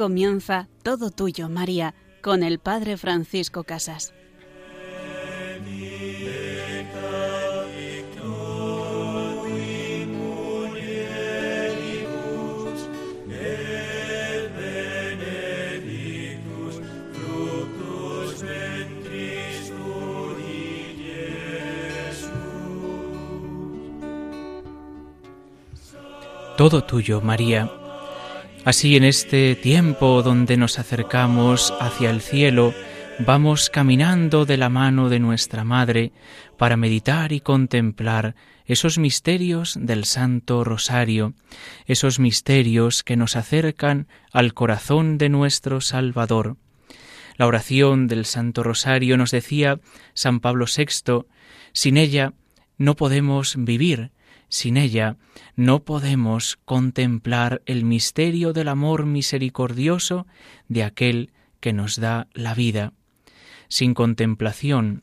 Comienza Todo Tuyo, María, con el Padre Francisco Casas. Todo tuyo, María Así en este tiempo donde nos acercamos hacia el cielo, vamos caminando de la mano de nuestra Madre para meditar y contemplar esos misterios del Santo Rosario, esos misterios que nos acercan al corazón de nuestro Salvador. La oración del Santo Rosario nos decía San Pablo VI, sin ella no podemos vivir, sin ella no podemos contemplar el misterio del amor misericordioso de aquel que nos da la vida. Sin contemplación,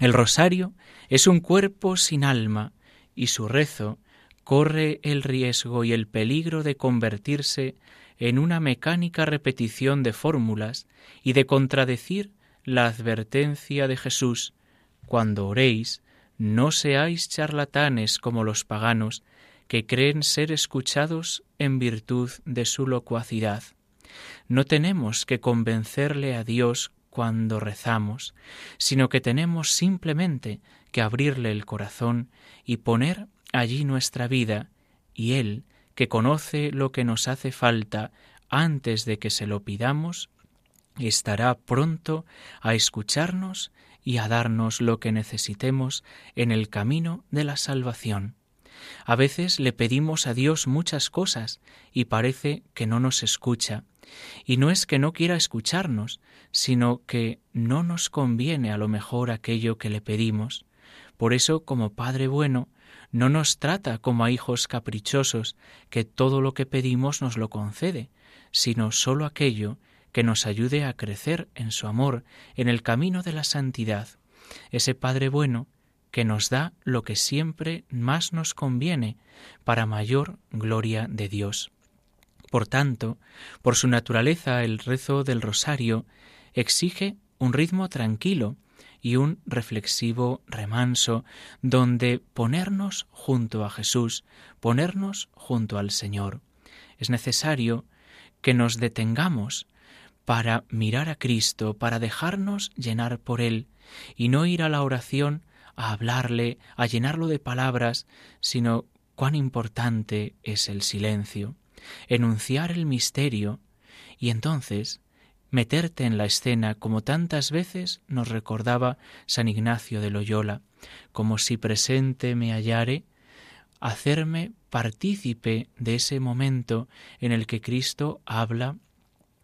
el rosario es un cuerpo sin alma y su rezo corre el riesgo y el peligro de convertirse en una mecánica repetición de fórmulas y de contradecir la advertencia de Jesús cuando oréis, no seáis charlatanes como los paganos, que creen ser escuchados en virtud de su locuacidad. No tenemos que convencerle a Dios cuando rezamos, sino que tenemos simplemente que abrirle el corazón y poner allí nuestra vida, y Él, que conoce lo que nos hace falta antes de que se lo pidamos, estará pronto a escucharnos y a darnos lo que necesitemos en el camino de la salvación. A veces le pedimos a Dios muchas cosas y parece que no nos escucha. Y no es que no quiera escucharnos, sino que no nos conviene a lo mejor aquello que le pedimos. Por eso, como Padre bueno, no nos trata como a hijos caprichosos, que todo lo que pedimos nos lo concede, sino sólo aquello que nos ayude a crecer en su amor, en el camino de la santidad, ese Padre bueno que nos da lo que siempre más nos conviene para mayor gloria de Dios. Por tanto, por su naturaleza el rezo del rosario exige un ritmo tranquilo y un reflexivo remanso donde ponernos junto a Jesús, ponernos junto al Señor. Es necesario que nos detengamos para mirar a Cristo, para dejarnos llenar por Él, y no ir a la oración a hablarle, a llenarlo de palabras, sino cuán importante es el silencio, enunciar el misterio, y entonces meterte en la escena como tantas veces nos recordaba San Ignacio de Loyola, como si presente me hallare, hacerme partícipe de ese momento en el que Cristo habla,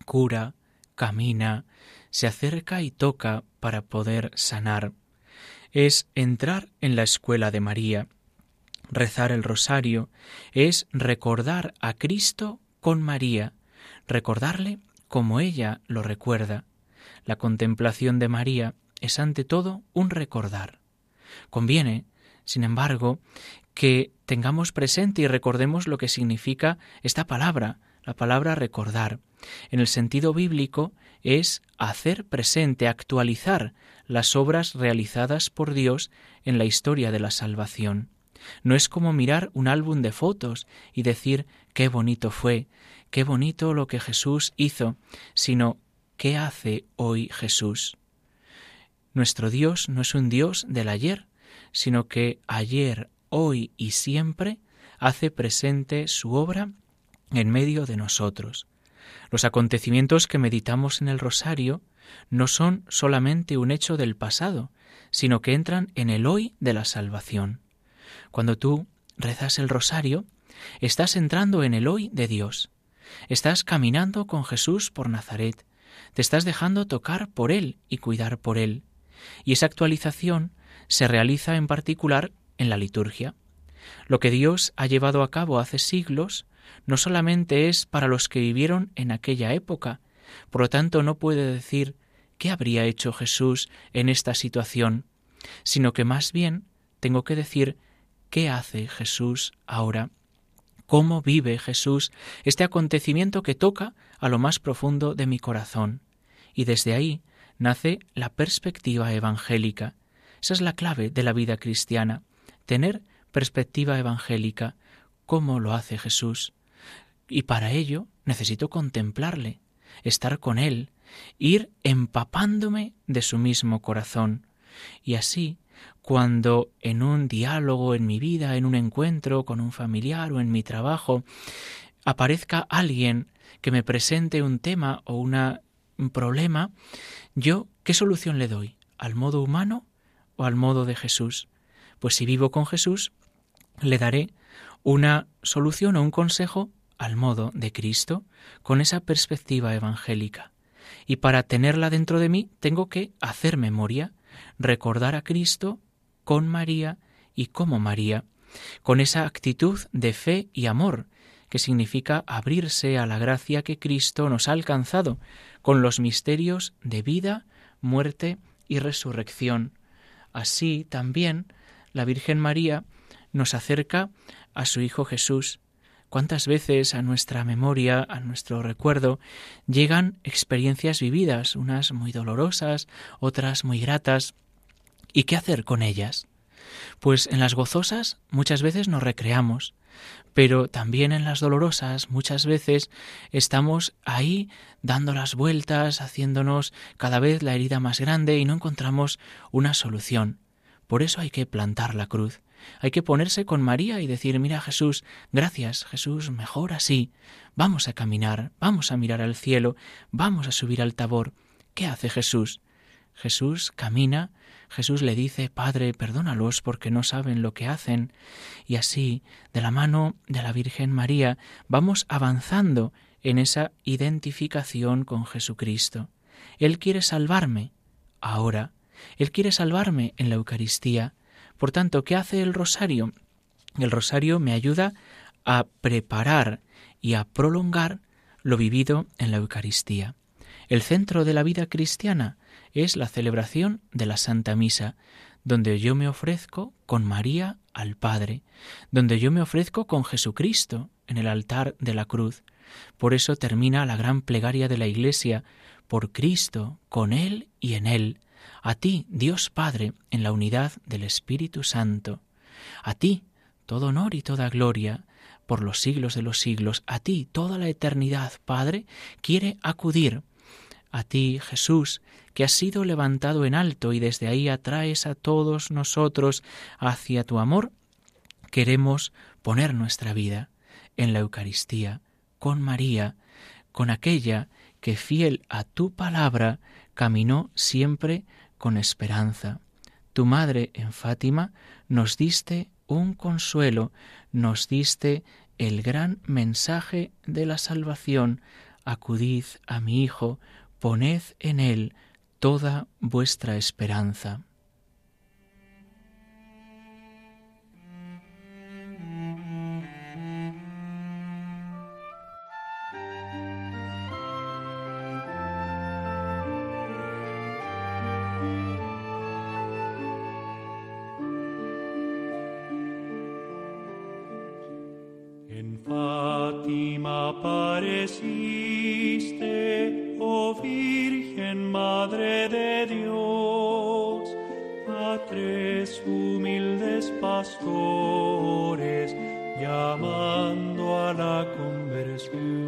cura, camina, se acerca y toca para poder sanar. Es entrar en la escuela de María. Rezar el rosario es recordar a Cristo con María, recordarle como ella lo recuerda. La contemplación de María es ante todo un recordar. Conviene, sin embargo, que tengamos presente y recordemos lo que significa esta palabra, la palabra recordar. En el sentido bíblico es hacer presente, actualizar las obras realizadas por Dios en la historia de la salvación. No es como mirar un álbum de fotos y decir qué bonito fue, qué bonito lo que Jesús hizo, sino qué hace hoy Jesús. Nuestro Dios no es un Dios del ayer, sino que ayer, hoy y siempre hace presente su obra en medio de nosotros. Los acontecimientos que meditamos en el rosario no son solamente un hecho del pasado, sino que entran en el hoy de la salvación. Cuando tú rezas el rosario, estás entrando en el hoy de Dios. Estás caminando con Jesús por Nazaret, te estás dejando tocar por Él y cuidar por Él. Y esa actualización se realiza en particular en la liturgia. Lo que Dios ha llevado a cabo hace siglos no solamente es para los que vivieron en aquella época, por lo tanto no puede decir qué habría hecho Jesús en esta situación, sino que más bien tengo que decir qué hace Jesús ahora, cómo vive Jesús este acontecimiento que toca a lo más profundo de mi corazón. Y desde ahí nace la perspectiva evangélica. Esa es la clave de la vida cristiana, tener perspectiva evangélica, cómo lo hace Jesús. Y para ello necesito contemplarle, estar con Él, ir empapándome de su mismo corazón. Y así, cuando en un diálogo en mi vida, en un encuentro con un familiar o en mi trabajo, aparezca alguien que me presente un tema o un problema, yo, ¿qué solución le doy? ¿Al modo humano o al modo de Jesús? Pues si vivo con Jesús, le daré una solución o un consejo al modo de Cristo, con esa perspectiva evangélica. Y para tenerla dentro de mí tengo que hacer memoria, recordar a Cristo con María y como María, con esa actitud de fe y amor, que significa abrirse a la gracia que Cristo nos ha alcanzado, con los misterios de vida, muerte y resurrección. Así también la Virgen María nos acerca a su Hijo Jesús. ¿Cuántas veces a nuestra memoria, a nuestro recuerdo, llegan experiencias vividas, unas muy dolorosas, otras muy gratas? ¿Y qué hacer con ellas? Pues en las gozosas muchas veces nos recreamos, pero también en las dolorosas muchas veces estamos ahí dando las vueltas, haciéndonos cada vez la herida más grande y no encontramos una solución. Por eso hay que plantar la cruz. Hay que ponerse con María y decir, mira Jesús, gracias Jesús, mejor así. Vamos a caminar, vamos a mirar al cielo, vamos a subir al tabor. ¿Qué hace Jesús? Jesús camina, Jesús le dice, Padre, perdónalos porque no saben lo que hacen. Y así, de la mano de la Virgen María, vamos avanzando en esa identificación con Jesucristo. Él quiere salvarme ahora. Él quiere salvarme en la Eucaristía. Por tanto, ¿qué hace el rosario? El rosario me ayuda a preparar y a prolongar lo vivido en la Eucaristía. El centro de la vida cristiana es la celebración de la Santa Misa, donde yo me ofrezco con María al Padre, donde yo me ofrezco con Jesucristo en el altar de la cruz. Por eso termina la gran plegaria de la Iglesia, por Cristo, con Él y en Él, a ti, Dios Padre, en la unidad del Espíritu Santo. A ti, todo honor y toda gloria, por los siglos de los siglos. A ti, toda la eternidad, Padre, quiere acudir. A ti, Jesús, que has sido levantado en alto y desde ahí atraes a todos nosotros hacia tu amor, queremos poner nuestra vida en la Eucaristía, con María, con aquella que fiel a tu palabra caminó siempre con esperanza. Tu madre en Fátima nos diste un consuelo, nos diste el gran mensaje de la salvación. Acudid a mi Hijo, poned en él toda vuestra esperanza. ti me apareciste, oh Virgen Madre de Dios, a tres humildes pastores llamando a la conversión.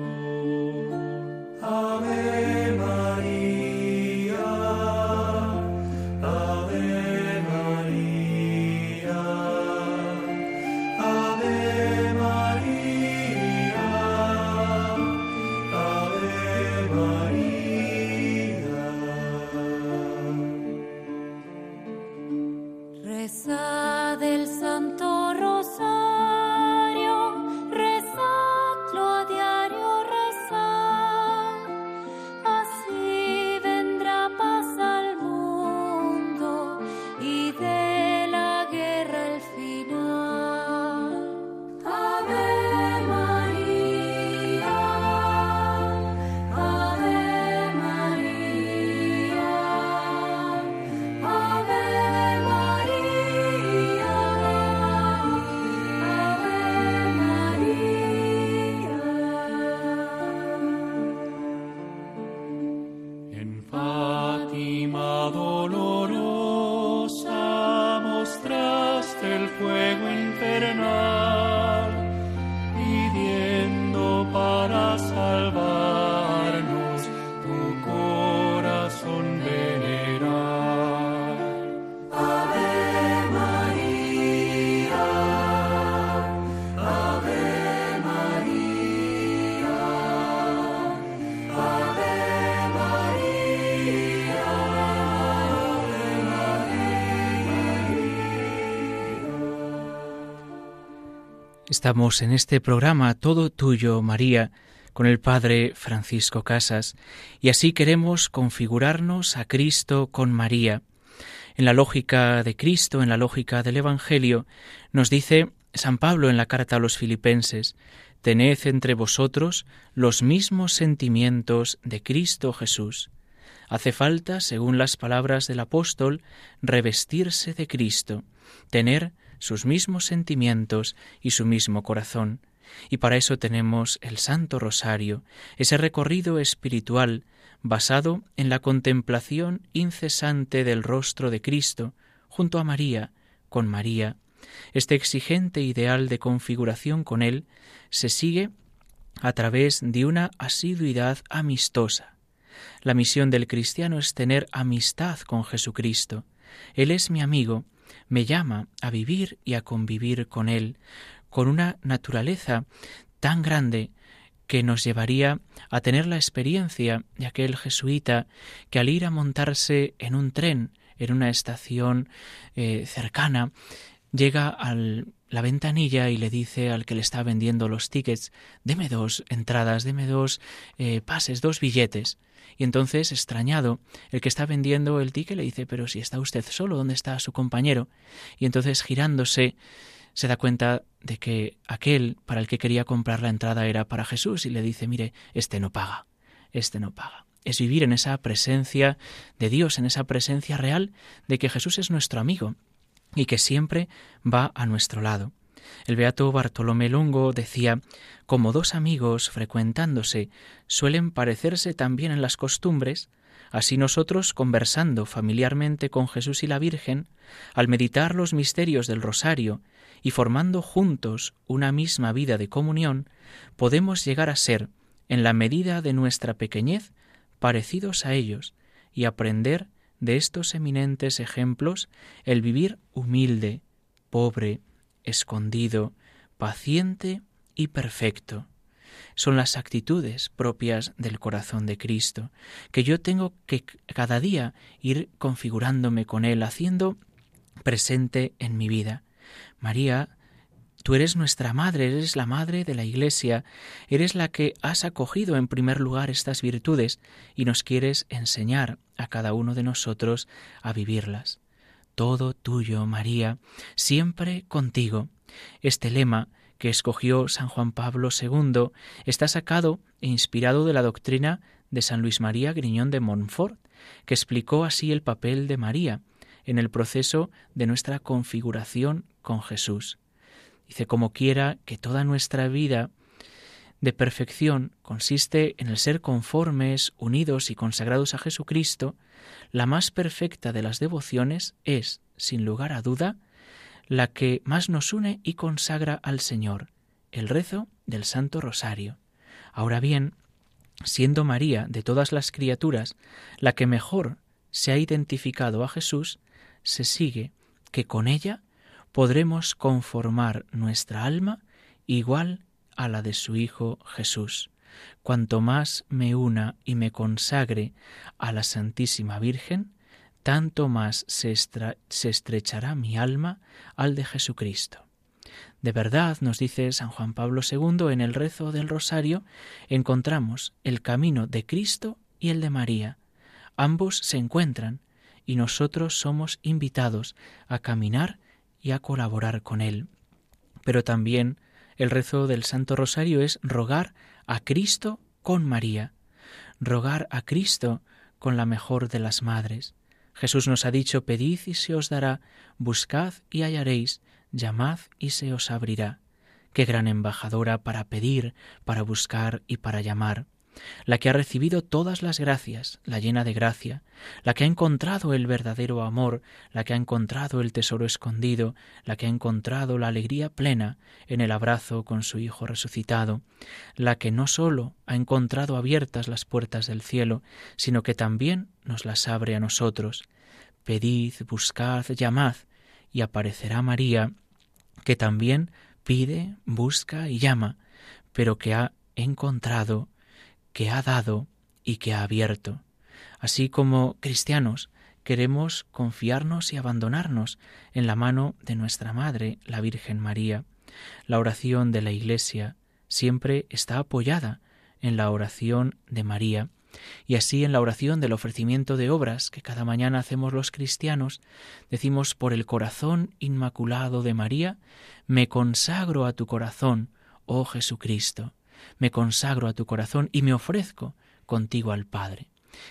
Estamos en este programa Todo Tuyo, María, con el Padre Francisco Casas, y así queremos configurarnos a Cristo con María. En la lógica de Cristo, en la lógica del Evangelio, nos dice San Pablo en la carta a los filipenses, Tened entre vosotros los mismos sentimientos de Cristo Jesús. Hace falta, según las palabras del apóstol, revestirse de Cristo, tener sus mismos sentimientos y su mismo corazón. Y para eso tenemos el Santo Rosario, ese recorrido espiritual basado en la contemplación incesante del rostro de Cristo, junto a María, con María. Este exigente ideal de configuración con Él se sigue a través de una asiduidad amistosa. La misión del cristiano es tener amistad con Jesucristo. Él es mi amigo, me llama a vivir y a convivir con Él, con una naturaleza tan grande que nos llevaría a tener la experiencia de aquel jesuita que al ir a montarse en un tren en una estación eh, cercana, llega a la ventanilla y le dice al que le está vendiendo los tickets, deme dos entradas, deme dos eh, pases, dos billetes. Y entonces, extrañado, el que está vendiendo el ticket le dice, pero si está usted solo, ¿dónde está su compañero? Y entonces, girándose, se da cuenta de que aquel para el que quería comprar la entrada era para Jesús y le dice, mire, este no paga, este no paga. Es vivir en esa presencia de Dios, en esa presencia real de que Jesús es nuestro amigo y que siempre va a nuestro lado. El beato Bartolomé Longo decía como dos amigos frecuentándose suelen parecerse también en las costumbres, así nosotros conversando familiarmente con Jesús y la Virgen, al meditar los misterios del rosario y formando juntos una misma vida de comunión, podemos llegar a ser, en la medida de nuestra pequeñez, parecidos a ellos y aprender de estos eminentes ejemplos el vivir humilde, pobre, escondido, paciente y perfecto. Son las actitudes propias del corazón de Cristo, que yo tengo que cada día ir configurándome con Él, haciendo presente en mi vida. María, tú eres nuestra madre, eres la madre de la Iglesia, eres la que has acogido en primer lugar estas virtudes y nos quieres enseñar a cada uno de nosotros a vivirlas todo tuyo, María, siempre contigo. Este lema que escogió San Juan Pablo II está sacado e inspirado de la doctrina de San Luis María Griñón de Montfort, que explicó así el papel de María en el proceso de nuestra configuración con Jesús. Dice, como quiera que toda nuestra vida de perfección consiste en el ser conformes, unidos y consagrados a Jesucristo, la más perfecta de las devociones es, sin lugar a duda, la que más nos une y consagra al Señor, el rezo del Santo Rosario. Ahora bien, siendo María de todas las criaturas la que mejor se ha identificado a Jesús, se sigue que con ella podremos conformar nuestra alma igual a la de su Hijo Jesús. Cuanto más me una y me consagre a la Santísima Virgen, tanto más se, estrechará mi alma al de Jesucristo. De verdad, nos dice San Juan Pablo II en el rezo del rosario, encontramos el camino de Cristo y el de María. Ambos se encuentran y nosotros somos invitados a caminar y a colaborar con Él. Pero también el rezo del Santo Rosario es rogar a Cristo con María, rogar a Cristo con la mejor de las madres. Jesús nos ha dicho, pedid y se os dará, buscad y hallaréis, llamad y se os abrirá. Qué gran embajadora para pedir, para buscar y para llamar. La que ha recibido todas las gracias, la llena de gracia, la que ha encontrado el verdadero amor, la que ha encontrado el tesoro escondido, la que ha encontrado la alegría plena en el abrazo con su Hijo resucitado, la que no sólo ha encontrado abiertas las puertas del cielo, sino que también nos las abre a nosotros. Pedid, buscad, llamad, y aparecerá María, que también pide, busca y llama, pero que ha encontrado, que ha dado y que ha abierto. Así como cristianos queremos confiarnos y abandonarnos en la mano de nuestra Madre, la Virgen María. La oración de la Iglesia siempre está apoyada en la oración de María, y así en la oración del ofrecimiento de obras que cada mañana hacemos los cristianos, decimos por el corazón inmaculado de María, me consagro a tu corazón, oh Jesucristo, me consagro a tu corazón y me ofrezco contigo al Padre.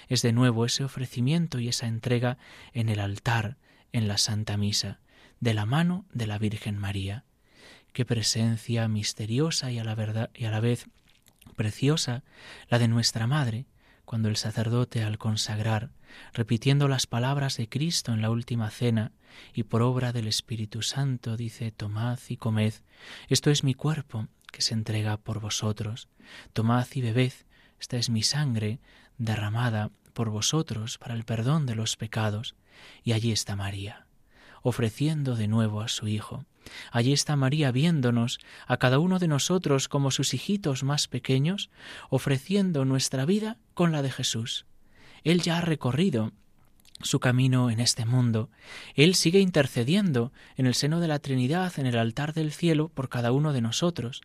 Es de nuevo ese ofrecimiento y esa entrega en el altar, en la Santa Misa, de la mano de la Virgen María. Qué presencia misteriosa y a la vez preciosa la de nuestra Madre, cuando el sacerdote al consagrar, repitiendo las palabras de Cristo en la última cena y por obra del Espíritu Santo, dice, Tomad y comed, esto es mi cuerpo que se entrega por vosotros, tomad y bebed, esta es mi sangre derramada por vosotros para el perdón de los pecados. Y allí está María, ofreciendo de nuevo a su Hijo. Allí está María viéndonos a cada uno de nosotros como sus hijitos más pequeños, ofreciendo nuestra vida con la de Jesús. Él ya ha recorrido su camino en este mundo. Él sigue intercediendo en el seno de la Trinidad, en el altar del cielo, por cada uno de nosotros.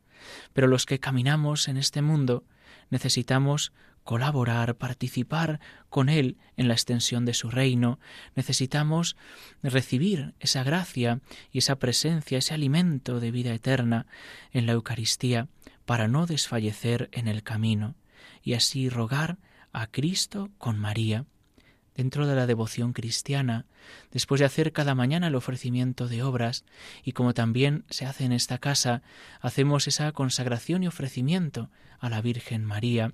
Pero los que caminamos en este mundo necesitamos colaborar, participar con Él en la extensión de su reino, necesitamos recibir esa gracia y esa presencia, ese alimento de vida eterna en la Eucaristía, para no desfallecer en el camino, y así rogar a Cristo con María, dentro de la devoción cristiana, después de hacer cada mañana el ofrecimiento de obras, y como también se hace en esta casa, hacemos esa consagración y ofrecimiento a la Virgen María,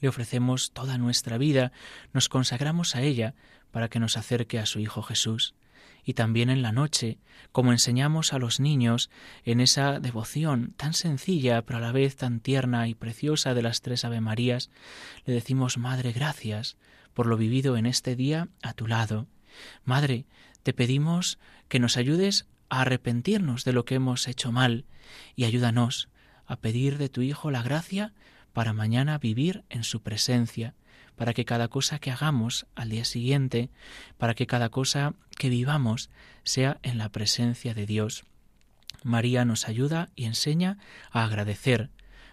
le ofrecemos toda nuestra vida, nos consagramos a ella para que nos acerque a su Hijo Jesús. Y también en la noche, como enseñamos a los niños en esa devoción tan sencilla pero a la vez tan tierna y preciosa de las tres Ave Marías, le decimos Madre, gracias por lo vivido en este día a tu lado. Madre, te pedimos que nos ayudes a arrepentirnos de lo que hemos hecho mal y ayúdanos a pedir de tu Hijo la gracia para mañana vivir en su presencia, para que cada cosa que hagamos al día siguiente, para que cada cosa que vivamos sea en la presencia de Dios. María nos ayuda y enseña a agradecer.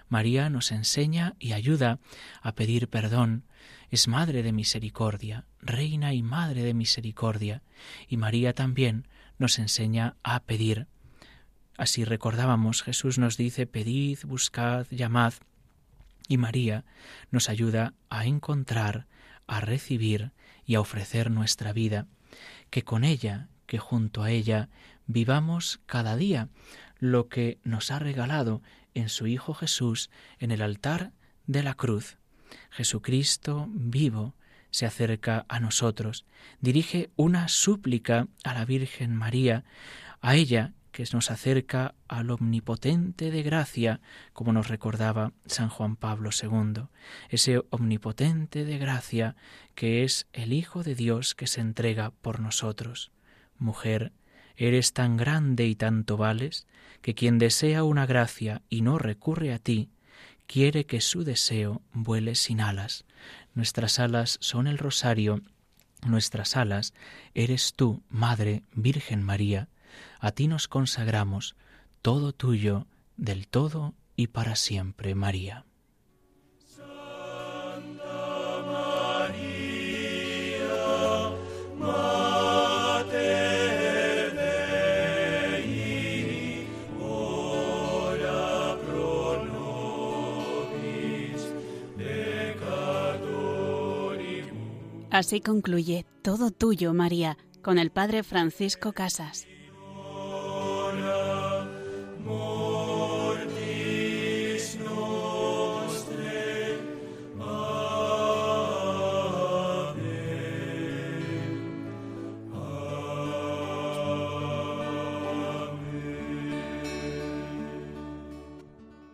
María nos enseña y ayuda a pedir perdón. Es Madre de Misericordia, Reina y Madre de Misericordia. Y María también nos enseña a pedir. Así recordábamos, Jesús nos dice, pedid, buscad, llamad. Y María nos ayuda a encontrar, a recibir y a ofrecer nuestra vida, que con ella, que junto a ella, vivamos cada día lo que nos ha regalado en su Hijo Jesús en el altar de la cruz. Jesucristo vivo se acerca a nosotros, dirige una súplica a la Virgen María, a ella que nos acerca al omnipotente de gracia, como nos recordaba San Juan Pablo II, ese omnipotente de gracia que es el Hijo de Dios que se entrega por nosotros. Mujer, eres tan grande y tanto vales, que quien desea una gracia y no recurre a ti, quiere que su deseo vuele sin alas. Nuestras alas son el rosario, nuestras alas eres tú, Madre Virgen María, a ti nos consagramos, todo tuyo, del todo y para siempre, María. Así concluye Todo Tuyo, María, con el Padre Francisco Casas.